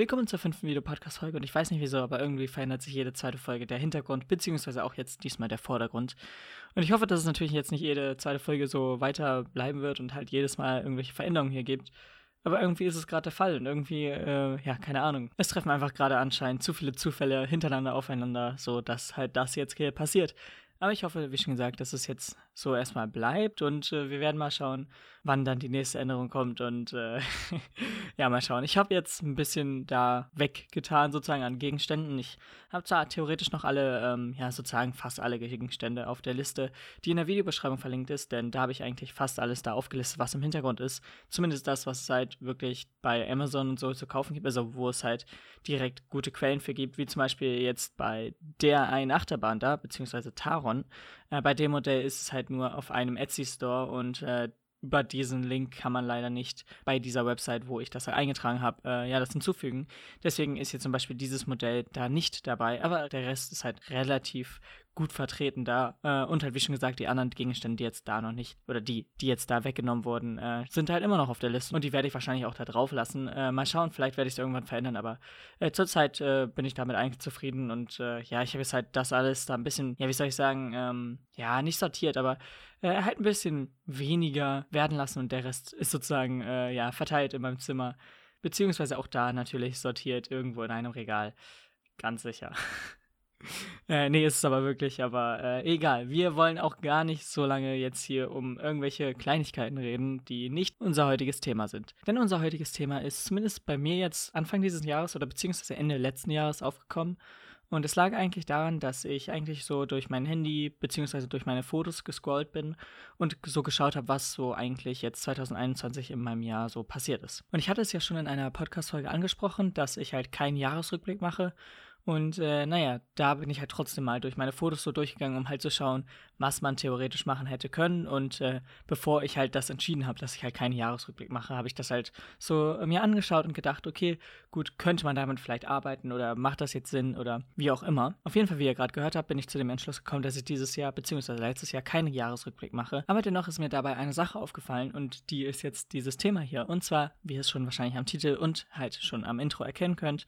Willkommen zur fünften Video-Podcast-Folge und ich weiß nicht wieso, aber irgendwie verändert sich jede zweite Folge der Hintergrund, beziehungsweise auch jetzt diesmal der Vordergrund. Und ich hoffe, dass es natürlich jetzt nicht jede zweite Folge so weiter bleiben wird und halt jedes Mal irgendwelche Veränderungen hier gibt. Aber irgendwie ist es gerade der Fall und irgendwie, äh, ja, keine Ahnung. Es treffen einfach gerade anscheinend zu viele Zufälle hintereinander aufeinander, so dass halt das jetzt hier passiert. Aber ich hoffe, wie schon gesagt, dass es jetzt so erstmal bleibt und äh, wir werden mal schauen, wann dann die nächste Änderung kommt und äh, ja, mal schauen. Ich habe jetzt ein bisschen da weggetan sozusagen an Gegenständen. Ich habe zwar theoretisch noch alle, ähm, ja, sozusagen fast alle Gegenstände auf der Liste, die in der Videobeschreibung verlinkt ist, denn da habe ich eigentlich fast alles da aufgelistet, was im Hintergrund ist. Zumindest das, was es halt wirklich bei Amazon und so zu kaufen gibt, also wo es halt direkt gute Quellen für gibt, wie zum Beispiel jetzt bei der einen Achterbahn da, beziehungsweise Taron. Äh, bei dem Modell ist es halt nur auf einem Etsy-Store und äh, über diesen Link kann man leider nicht bei dieser Website, wo ich das eingetragen habe, äh, ja, das hinzufügen. Deswegen ist hier zum Beispiel dieses Modell da nicht dabei, aber der Rest ist halt relativ gut vertreten da. Äh, und halt, wie schon gesagt, die anderen Gegenstände, die jetzt da noch nicht, oder die, die jetzt da weggenommen wurden, äh, sind halt immer noch auf der Liste. Und die werde ich wahrscheinlich auch da drauf lassen. Äh, mal schauen, vielleicht werde ich es irgendwann verändern, aber zurzeit bin ich damit eigentlich zufrieden. Und ja, ich habe jetzt halt das alles da ein bisschen, ja, wie soll ich sagen, ähm, ja, nicht sortiert, aber halt ein bisschen weniger werden lassen und der Rest ist sozusagen, ja, verteilt in meinem Zimmer. Beziehungsweise auch da natürlich sortiert irgendwo in einem Regal. Ganz sicher. Äh, nee, ist es aber wirklich, aber äh, egal. Wir wollen auch gar nicht so lange jetzt hier um irgendwelche Kleinigkeiten reden, die nicht unser heutiges Thema sind. Denn unser heutiges Thema ist zumindest bei mir jetzt Anfang dieses Jahres oder beziehungsweise Ende letzten Jahres aufgekommen. Und es lag eigentlich daran, dass ich eigentlich so durch mein Handy beziehungsweise durch meine Fotos gescrollt bin und so geschaut habe, was so eigentlich jetzt 2021 in meinem Jahr so passiert ist. Und ich hatte es ja schon in einer Podcast-Folge angesprochen, dass ich halt keinen Jahresrückblick mache und äh, naja, da bin ich halt trotzdem mal durch meine Fotos so durchgegangen, um halt zu schauen, was man theoretisch machen hätte können. Und äh, bevor ich halt das entschieden habe, dass ich halt keinen Jahresrückblick mache, habe ich das halt so äh, mir angeschaut und gedacht, okay, gut, könnte man damit vielleicht arbeiten oder macht das jetzt Sinn oder wie auch immer. Auf jeden Fall, wie ihr gerade gehört habt, bin ich zu dem Entschluss gekommen, dass ich dieses Jahr bzw. letztes Jahr keinen Jahresrückblick mache. Aber dennoch ist mir dabei eine Sache aufgefallen und die ist jetzt dieses Thema hier. Und zwar, wie ihr es schon wahrscheinlich am Titel und halt schon am Intro erkennen könnt,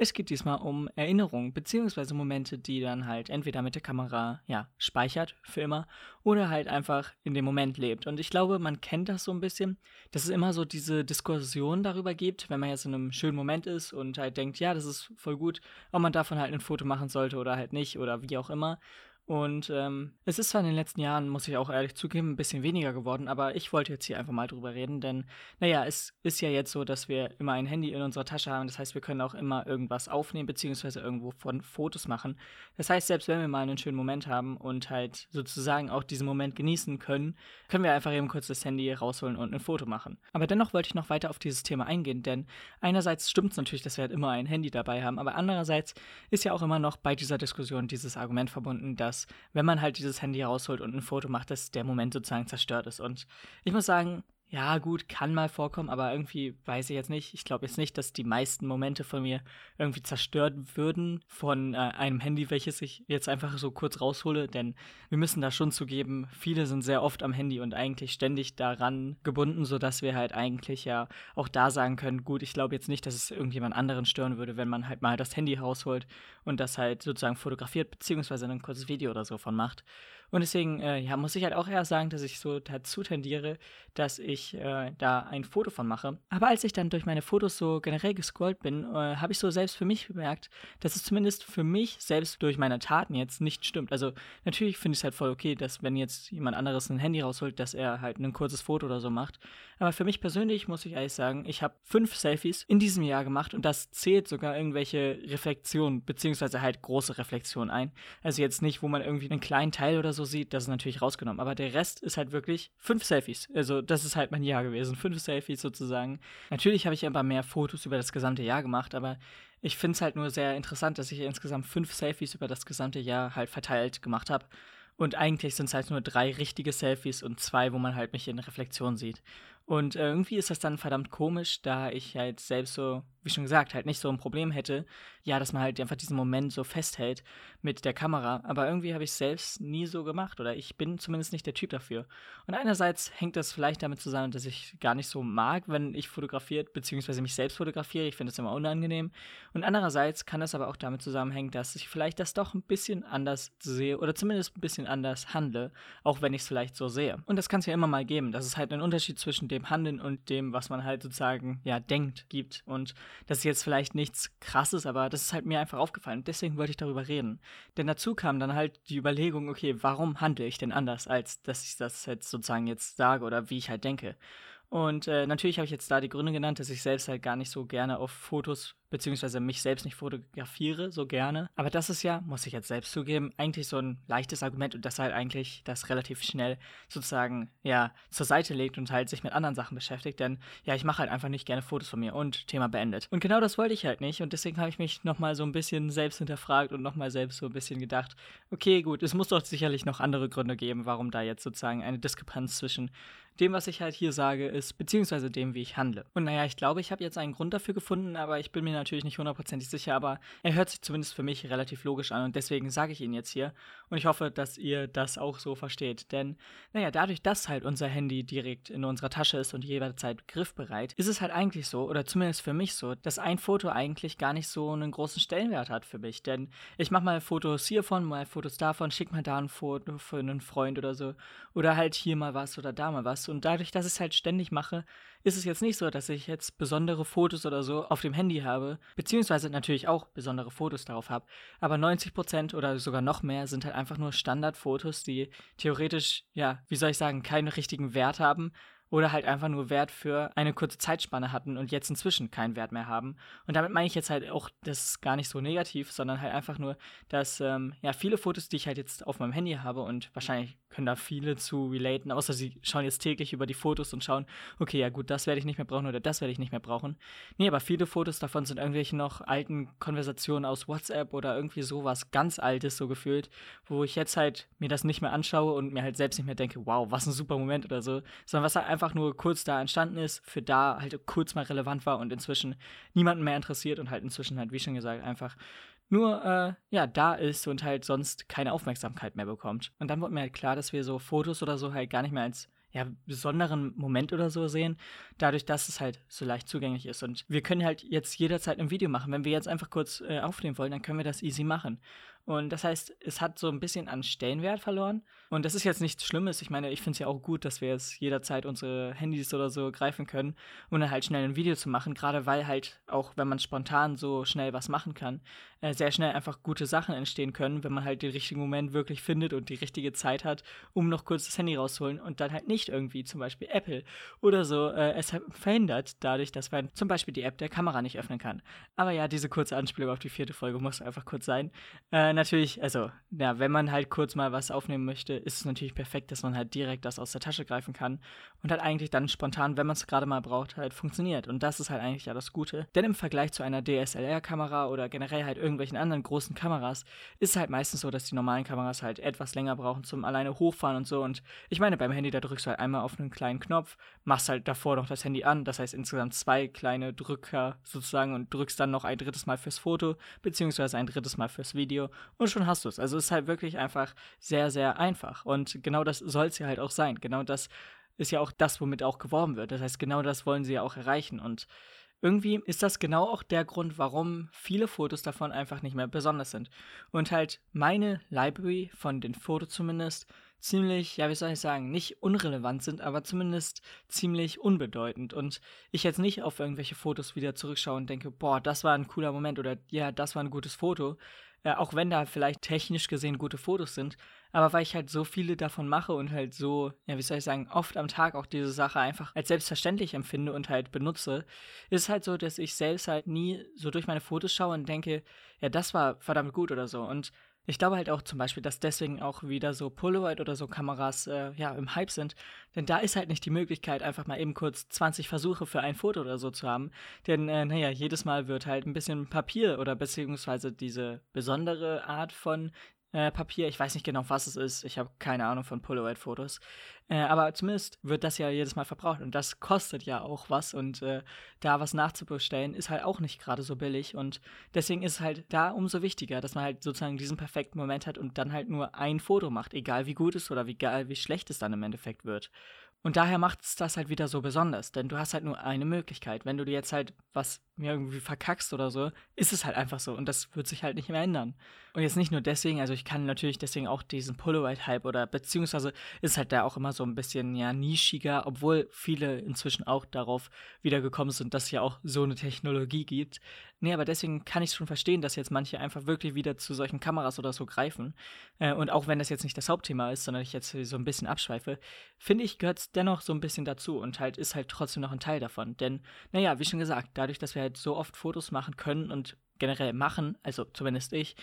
es geht diesmal um Erinnerungen beziehungsweise Momente, die dann halt entweder mit der Kamera ja speichert für immer oder halt einfach in dem Moment lebt. Und ich glaube, man kennt das so ein bisschen, dass es immer so diese Diskussion darüber gibt, wenn man jetzt in einem schönen Moment ist und halt denkt, ja, das ist voll gut, ob man davon halt ein Foto machen sollte oder halt nicht oder wie auch immer. Und ähm, es ist zwar in den letzten Jahren, muss ich auch ehrlich zugeben, ein bisschen weniger geworden, aber ich wollte jetzt hier einfach mal drüber reden, denn naja, es ist ja jetzt so, dass wir immer ein Handy in unserer Tasche haben. Das heißt, wir können auch immer irgendwas aufnehmen, beziehungsweise irgendwo von Fotos machen. Das heißt, selbst wenn wir mal einen schönen Moment haben und halt sozusagen auch diesen Moment genießen können, können wir einfach eben kurz das Handy rausholen und ein Foto machen. Aber dennoch wollte ich noch weiter auf dieses Thema eingehen, denn einerseits stimmt es natürlich, dass wir halt immer ein Handy dabei haben, aber andererseits ist ja auch immer noch bei dieser Diskussion dieses Argument verbunden, dass wenn man halt dieses Handy rausholt und ein Foto macht, dass der Moment sozusagen zerstört ist. Und ich muss sagen, ja, gut, kann mal vorkommen, aber irgendwie weiß ich jetzt nicht. Ich glaube jetzt nicht, dass die meisten Momente von mir irgendwie zerstört würden von äh, einem Handy, welches ich jetzt einfach so kurz raushole, denn wir müssen da schon zugeben, viele sind sehr oft am Handy und eigentlich ständig daran gebunden, sodass wir halt eigentlich ja auch da sagen können, gut, ich glaube jetzt nicht, dass es irgendjemand anderen stören würde, wenn man halt mal das Handy rausholt und das halt sozusagen fotografiert, beziehungsweise ein kurzes Video oder so von macht. Und deswegen, äh, ja, muss ich halt auch eher sagen, dass ich so dazu tendiere, dass ich äh, da ein Foto von mache. Aber als ich dann durch meine Fotos so generell gescrollt bin, äh, habe ich so selbst für mich bemerkt, dass es zumindest für mich selbst durch meine Taten jetzt nicht stimmt. Also natürlich finde ich es halt voll okay, dass wenn jetzt jemand anderes ein Handy rausholt, dass er halt ein kurzes Foto oder so macht. Aber für mich persönlich muss ich ehrlich sagen, ich habe fünf Selfies in diesem Jahr gemacht und das zählt sogar irgendwelche Reflexionen, beziehungsweise halt große Reflexionen ein. Also jetzt nicht, wo man irgendwie einen kleinen Teil oder so so sieht, das ist natürlich rausgenommen. Aber der Rest ist halt wirklich fünf Selfies. Also das ist halt mein Jahr gewesen. Fünf Selfies sozusagen. Natürlich habe ich ein paar mehr Fotos über das gesamte Jahr gemacht, aber ich finde es halt nur sehr interessant, dass ich insgesamt fünf Selfies über das gesamte Jahr halt verteilt gemacht habe. Und eigentlich sind es halt nur drei richtige Selfies und zwei, wo man halt mich in Reflexion sieht. Und äh, irgendwie ist das dann verdammt komisch, da ich halt selbst so wie schon gesagt, halt nicht so ein Problem hätte, ja, dass man halt einfach diesen Moment so festhält mit der Kamera. Aber irgendwie habe ich es selbst nie so gemacht oder ich bin zumindest nicht der Typ dafür. Und einerseits hängt das vielleicht damit zusammen, dass ich gar nicht so mag, wenn ich fotografiert bzw. mich selbst fotografiere. Ich finde es immer unangenehm. Und andererseits kann das aber auch damit zusammenhängen, dass ich vielleicht das doch ein bisschen anders sehe oder zumindest ein bisschen anders handle, auch wenn ich es vielleicht so sehe. Und das kann es ja immer mal geben, dass es halt einen Unterschied zwischen dem Handeln und dem, was man halt sozusagen ja denkt, gibt. Und das ist jetzt vielleicht nichts krasses, aber das ist halt mir einfach aufgefallen. Deswegen wollte ich darüber reden. Denn dazu kam dann halt die Überlegung, okay, warum handle ich denn anders, als dass ich das jetzt sozusagen jetzt sage oder wie ich halt denke. Und äh, natürlich habe ich jetzt da die Gründe genannt, dass ich selbst halt gar nicht so gerne auf Fotos beziehungsweise mich selbst nicht fotografiere so gerne. Aber das ist ja, muss ich jetzt selbst zugeben, eigentlich so ein leichtes Argument und das halt eigentlich das relativ schnell sozusagen ja zur Seite legt und halt sich mit anderen Sachen beschäftigt. Denn ja, ich mache halt einfach nicht gerne Fotos von mir und Thema beendet. Und genau das wollte ich halt nicht und deswegen habe ich mich nochmal so ein bisschen selbst hinterfragt und nochmal selbst so ein bisschen gedacht, okay, gut, es muss doch sicherlich noch andere Gründe geben, warum da jetzt sozusagen eine Diskrepanz zwischen dem, was ich halt hier sage, ist, beziehungsweise dem, wie ich handle. Und naja, ich glaube, ich habe jetzt einen Grund dafür gefunden, aber ich bin mir natürlich nicht hundertprozentig sicher, aber er hört sich zumindest für mich relativ logisch an und deswegen sage ich ihn jetzt hier. Und ich hoffe, dass ihr das auch so versteht. Denn, naja, dadurch, dass halt unser Handy direkt in unserer Tasche ist und jederzeit griffbereit, ist es halt eigentlich so, oder zumindest für mich so, dass ein Foto eigentlich gar nicht so einen großen Stellenwert hat für mich. Denn ich mache mal Fotos hiervon, mal Fotos davon, schicke mal da ein Foto für einen Freund oder so. Oder halt hier mal was oder da mal was. Und dadurch, dass ich es halt ständig mache, ist es jetzt nicht so, dass ich jetzt besondere Fotos oder so auf dem Handy habe, beziehungsweise natürlich auch besondere Fotos darauf habe, aber 90% oder sogar noch mehr sind halt einfach nur Standardfotos, die theoretisch, ja, wie soll ich sagen, keinen richtigen Wert haben oder halt einfach nur Wert für eine kurze Zeitspanne hatten und jetzt inzwischen keinen Wert mehr haben. Und damit meine ich jetzt halt auch, das gar nicht so negativ, sondern halt einfach nur, dass ähm, ja viele Fotos, die ich halt jetzt auf meinem Handy habe und wahrscheinlich können da viele zu relaten, außer sie schauen jetzt täglich über die Fotos und schauen, okay, ja gut, das werde ich nicht mehr brauchen oder das werde ich nicht mehr brauchen. Nee, aber viele Fotos davon sind irgendwelche noch alten Konversationen aus WhatsApp oder irgendwie sowas ganz Altes so gefühlt, wo ich jetzt halt mir das nicht mehr anschaue und mir halt selbst nicht mehr denke, wow, was ein super Moment oder so, sondern was halt einfach nur kurz da entstanden ist, für da halt kurz mal relevant war und inzwischen niemanden mehr interessiert und halt inzwischen halt, wie schon gesagt, einfach nur äh, ja da ist und halt sonst keine Aufmerksamkeit mehr bekommt. Und dann wurde mir halt klar, dass wir so Fotos oder so halt gar nicht mehr als ja, besonderen Moment oder so sehen, dadurch, dass es halt so leicht zugänglich ist. Und wir können halt jetzt jederzeit ein Video machen. Wenn wir jetzt einfach kurz äh, aufnehmen wollen, dann können wir das easy machen. Und das heißt, es hat so ein bisschen an Stellenwert verloren. Und das ist jetzt nichts Schlimmes. Ich meine, ich finde es ja auch gut, dass wir jetzt jederzeit unsere Handys oder so greifen können, um dann halt schnell ein Video zu machen. Gerade weil halt auch, wenn man spontan so schnell was machen kann, äh, sehr schnell einfach gute Sachen entstehen können, wenn man halt den richtigen Moment wirklich findet und die richtige Zeit hat, um noch kurz das Handy rauszuholen und dann halt nicht irgendwie zum Beispiel Apple oder so äh, es verhindert, dadurch, dass man zum Beispiel die App der Kamera nicht öffnen kann. Aber ja, diese kurze Anspielung auf die vierte Folge muss einfach kurz sein. Äh, natürlich, also, ja, wenn man halt kurz mal was aufnehmen möchte, ist es natürlich perfekt, dass man halt direkt das aus der Tasche greifen kann und halt eigentlich dann spontan, wenn man es gerade mal braucht, halt funktioniert. Und das ist halt eigentlich ja das Gute. Denn im Vergleich zu einer DSLR-Kamera oder generell halt irgendwelchen anderen großen Kameras ist es halt meistens so, dass die normalen Kameras halt etwas länger brauchen zum alleine hochfahren und so. Und ich meine, beim Handy, da drückst du halt einmal auf einen kleinen Knopf, machst halt davor noch das Handy an, das heißt insgesamt zwei kleine Drücker sozusagen und drückst dann noch ein drittes Mal fürs Foto, beziehungsweise ein drittes Mal fürs Video und schon hast du es. Also es ist halt wirklich einfach sehr, sehr einfach. Und genau das soll es ja halt auch sein. Genau das ist ja auch das, womit auch geworben wird. Das heißt, genau das wollen sie ja auch erreichen. Und irgendwie ist das genau auch der Grund, warum viele Fotos davon einfach nicht mehr besonders sind. Und halt meine Library von den Fotos zumindest ziemlich, ja, wie soll ich sagen, nicht unrelevant sind, aber zumindest ziemlich unbedeutend. Und ich jetzt nicht auf irgendwelche Fotos wieder zurückschaue und denke, boah, das war ein cooler Moment oder ja, das war ein gutes Foto, äh, auch wenn da vielleicht technisch gesehen gute Fotos sind, aber weil ich halt so viele davon mache und halt so, ja, wie soll ich sagen, oft am Tag auch diese Sache einfach als selbstverständlich empfinde und halt benutze, ist halt so, dass ich selbst halt nie so durch meine Fotos schaue und denke, ja, das war verdammt gut oder so. Und ich glaube halt auch zum Beispiel, dass deswegen auch wieder so Polaroid oder so Kameras äh, ja im Hype sind, denn da ist halt nicht die Möglichkeit, einfach mal eben kurz 20 Versuche für ein Foto oder so zu haben, denn äh, naja, jedes Mal wird halt ein bisschen Papier oder beziehungsweise diese besondere Art von äh, Papier. Ich weiß nicht genau, was es ist. Ich habe keine Ahnung von Polaroid-Fotos. Äh, aber zumindest wird das ja jedes Mal verbraucht und das kostet ja auch was. Und äh, da was nachzubestellen ist halt auch nicht gerade so billig. Und deswegen ist es halt da umso wichtiger, dass man halt sozusagen diesen perfekten Moment hat und dann halt nur ein Foto macht, egal wie gut es oder wie, egal wie schlecht es dann im Endeffekt wird. Und daher macht es das halt wieder so besonders, denn du hast halt nur eine Möglichkeit. Wenn du dir jetzt halt was irgendwie verkackst oder so, ist es halt einfach so und das wird sich halt nicht mehr ändern. Und jetzt nicht nur deswegen, also ich kann natürlich deswegen auch diesen Polaroid-Hype oder beziehungsweise ist halt da auch immer so ein bisschen ja nischiger, obwohl viele inzwischen auch darauf wieder gekommen sind, dass es ja auch so eine Technologie gibt. Nee, aber deswegen kann ich schon verstehen, dass jetzt manche einfach wirklich wieder zu solchen Kameras oder so greifen. Äh, und auch wenn das jetzt nicht das Hauptthema ist, sondern ich jetzt so ein bisschen abschweife, finde ich, gehört es dennoch so ein bisschen dazu und halt ist halt trotzdem noch ein Teil davon. Denn, naja, wie schon gesagt, dadurch, dass wir halt so oft Fotos machen können und generell machen, also zumindest ich,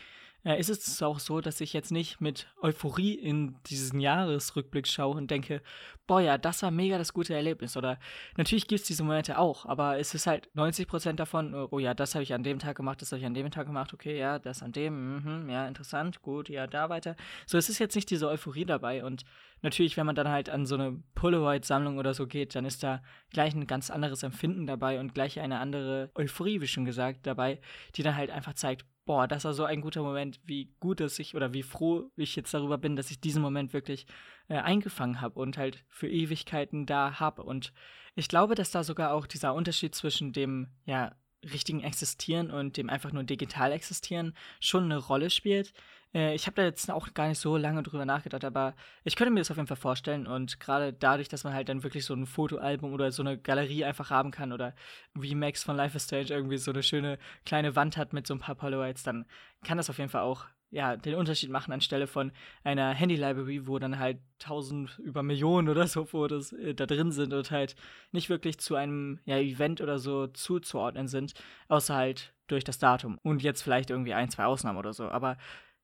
äh, ist es auch so, dass ich jetzt nicht mit Euphorie in diesen Jahresrückblick schaue und denke, boah, ja, das war mega das gute Erlebnis. Oder natürlich gibt es diese Momente auch, aber es ist halt 90% davon, oh ja, das habe ich an dem Tag gemacht, das habe ich an dem Tag gemacht, okay, ja, das an dem, mh, ja, interessant, gut, ja, da weiter. So, es ist jetzt nicht diese Euphorie dabei und natürlich, wenn man dann halt an so eine Polaroid-Sammlung oder so geht, dann ist da gleich ein ganz anderes Empfinden dabei und gleich eine andere Euphorie, wie schon gesagt, dabei, die dann halt einfach zeigt, boah, das war so ein guter Moment, wie gut es ich oder wie froh ich jetzt darüber bin, dass ich diesen Moment wirklich äh, eingefangen habe und halt für Ewigkeiten da habe. Und ich glaube, dass da sogar auch dieser Unterschied zwischen dem, ja, richtigen Existieren und dem einfach nur digital Existieren schon eine Rolle spielt. Äh, ich habe da jetzt auch gar nicht so lange drüber nachgedacht, aber ich könnte mir das auf jeden Fall vorstellen und gerade dadurch, dass man halt dann wirklich so ein Fotoalbum oder so eine Galerie einfach haben kann oder wie Max von Life is Strange irgendwie so eine schöne kleine Wand hat mit so ein paar Polaroids, dann kann das auf jeden Fall auch ja, den Unterschied machen anstelle von einer Handy-Library, wo dann halt tausend über Millionen oder so Fotos äh, da drin sind und halt nicht wirklich zu einem ja, Event oder so zuzuordnen sind, außer halt durch das Datum und jetzt vielleicht irgendwie ein, zwei Ausnahmen oder so. Aber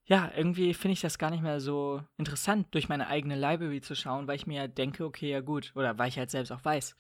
ja, irgendwie finde ich das gar nicht mehr so interessant, durch meine eigene Library zu schauen, weil ich mir ja denke, okay, ja gut, oder weil ich halt selbst auch weiß.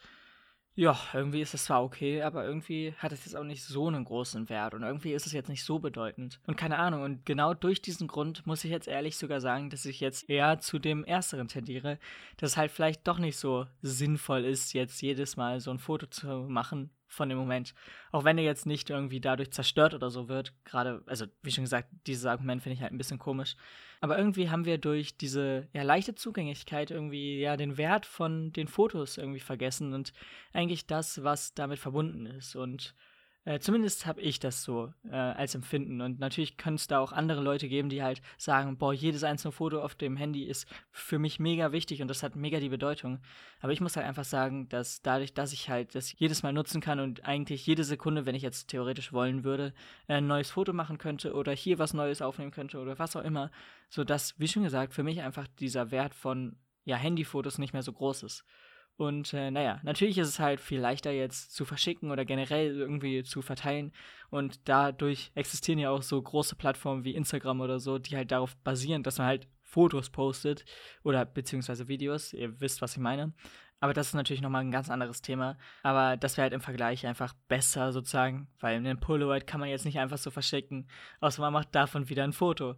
Ja, irgendwie ist es zwar okay, aber irgendwie hat es jetzt auch nicht so einen großen Wert und irgendwie ist es jetzt nicht so bedeutend. Und keine Ahnung, und genau durch diesen Grund muss ich jetzt ehrlich sogar sagen, dass ich jetzt eher zu dem Ersteren tendiere, dass es halt vielleicht doch nicht so sinnvoll ist, jetzt jedes Mal so ein Foto zu machen, von dem Moment. Auch wenn er jetzt nicht irgendwie dadurch zerstört oder so wird. Gerade, also wie schon gesagt, dieses Argument finde ich halt ein bisschen komisch. Aber irgendwie haben wir durch diese ja, leichte Zugänglichkeit irgendwie ja den Wert von den Fotos irgendwie vergessen und eigentlich das, was damit verbunden ist. Und äh, zumindest habe ich das so äh, als Empfinden. Und natürlich können es da auch andere Leute geben, die halt sagen, boah, jedes einzelne Foto auf dem Handy ist für mich mega wichtig und das hat mega die Bedeutung. Aber ich muss halt einfach sagen, dass dadurch, dass ich halt das jedes Mal nutzen kann und eigentlich jede Sekunde, wenn ich jetzt theoretisch wollen würde, ein neues Foto machen könnte oder hier was Neues aufnehmen könnte oder was auch immer, so dass, wie schon gesagt, für mich einfach dieser Wert von ja, Handyfotos nicht mehr so groß ist. Und äh, naja, natürlich ist es halt viel leichter jetzt zu verschicken oder generell irgendwie zu verteilen. Und dadurch existieren ja auch so große Plattformen wie Instagram oder so, die halt darauf basieren, dass man halt Fotos postet oder beziehungsweise Videos. Ihr wisst, was ich meine. Aber das ist natürlich nochmal ein ganz anderes Thema. Aber das wäre halt im Vergleich einfach besser sozusagen, weil einen Polaroid kann man jetzt nicht einfach so verschicken, außer man macht davon wieder ein Foto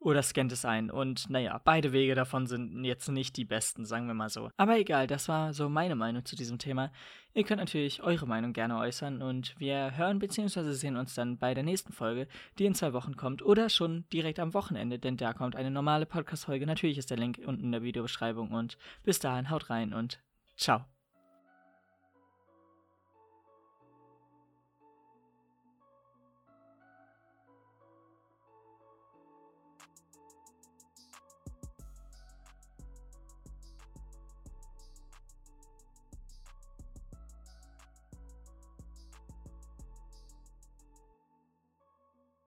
oder scannt es ein. Und naja, beide Wege davon sind jetzt nicht die besten, sagen wir mal so. Aber egal, das war so meine Meinung zu diesem Thema. Ihr könnt natürlich eure Meinung gerne äußern und wir hören bzw. sehen uns dann bei der nächsten Folge, die in zwei Wochen kommt oder schon direkt am Wochenende, denn da kommt eine normale Podcast-Folge. Natürlich ist der Link unten in der Videobeschreibung und bis dahin haut rein und ciao.